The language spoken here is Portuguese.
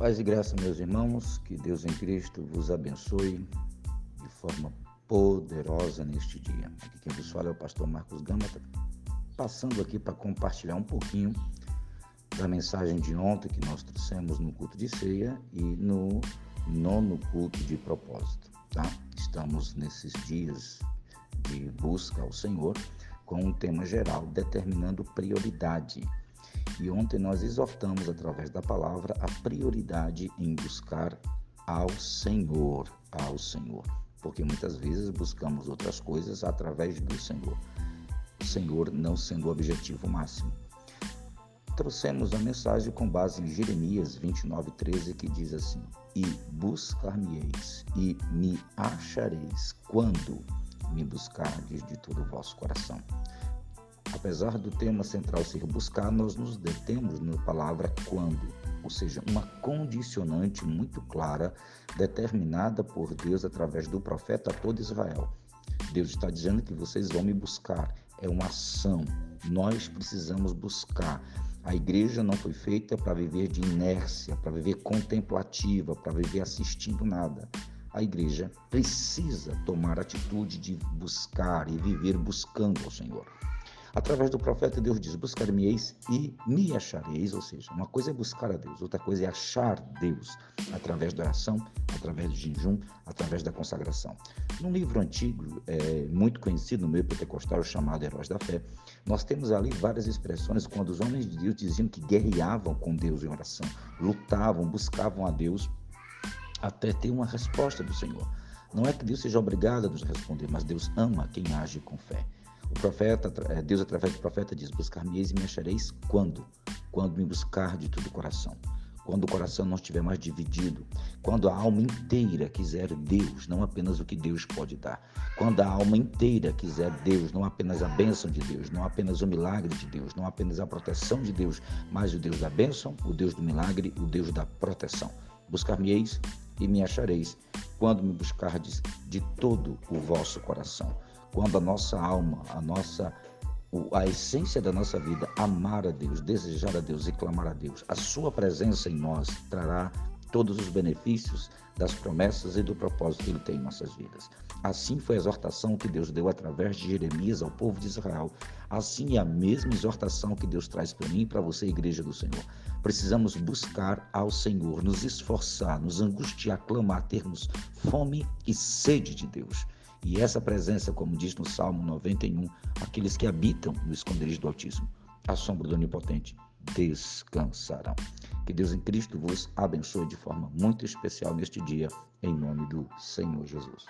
Paz e graça, meus irmãos, que Deus em Cristo vos abençoe de forma poderosa neste dia. Aqui quem vos fala é o pastor Marcos Gama, tá passando aqui para compartilhar um pouquinho da mensagem de ontem que nós trouxemos no culto de ceia e no nono culto de propósito, tá? Estamos nesses dias de busca ao Senhor com um tema geral determinando prioridade e ontem nós exortamos através da palavra a prioridade em buscar ao Senhor, ao Senhor, porque muitas vezes buscamos outras coisas através do Senhor. O Senhor não sendo o objetivo máximo. Trouxemos a mensagem com base em Jeremias 29:13 que diz assim: "E buscar-me-eis e me achareis quando me buscardes de todo o vosso coração." Apesar do tema central ser buscar, nós nos detemos na palavra quando, ou seja, uma condicionante muito clara, determinada por Deus através do profeta a todo Israel. Deus está dizendo que vocês vão me buscar. É uma ação. Nós precisamos buscar. A igreja não foi feita para viver de inércia, para viver contemplativa, para viver assistindo nada. A igreja precisa tomar atitude de buscar e viver buscando ao Senhor. Através do profeta, Deus diz: Buscar-me-eis e me achareis. Ou seja, uma coisa é buscar a Deus, outra coisa é achar Deus através da oração, através do jejum, através da consagração. Num livro antigo, é, muito conhecido no meio pentecostal, chamado Heróis da Fé, nós temos ali várias expressões quando os homens de Deus diziam que guerreavam com Deus em oração, lutavam, buscavam a Deus até ter uma resposta do Senhor. Não é que Deus seja obrigado a nos responder, mas Deus ama quem age com fé. O profeta, é, Deus através do profeta diz: Buscar-me-eis e me achareis quando? Quando me buscar de todo o coração. Quando o coração não estiver mais dividido, quando a alma inteira quiser Deus, não apenas o que Deus pode dar. Quando a alma inteira quiser Deus, não apenas a bênção de Deus, não apenas o milagre de Deus, não apenas a proteção de Deus, mas o Deus da bênção, o Deus do milagre, o Deus da proteção. Buscar-me-eis e me achareis, quando me buscardes de todo o vosso coração quando a nossa alma, a nossa a essência da nossa vida, amar a Deus, desejar a Deus e clamar a Deus, a sua presença em nós trará todos os benefícios das promessas e do propósito que ele tem em nossas vidas. Assim foi a exortação que Deus deu através de Jeremias ao povo de Israel. Assim é a mesma exortação que Deus traz para mim e para você, igreja do Senhor. Precisamos buscar ao Senhor, nos esforçar, nos angustiar, clamar, termos fome e sede de Deus. E essa presença, como diz no Salmo 91, aqueles que habitam no esconderijo do Altíssimo, a sombra do Onipotente, descansarão. Que Deus em Cristo vos abençoe de forma muito especial neste dia, em nome do Senhor Jesus.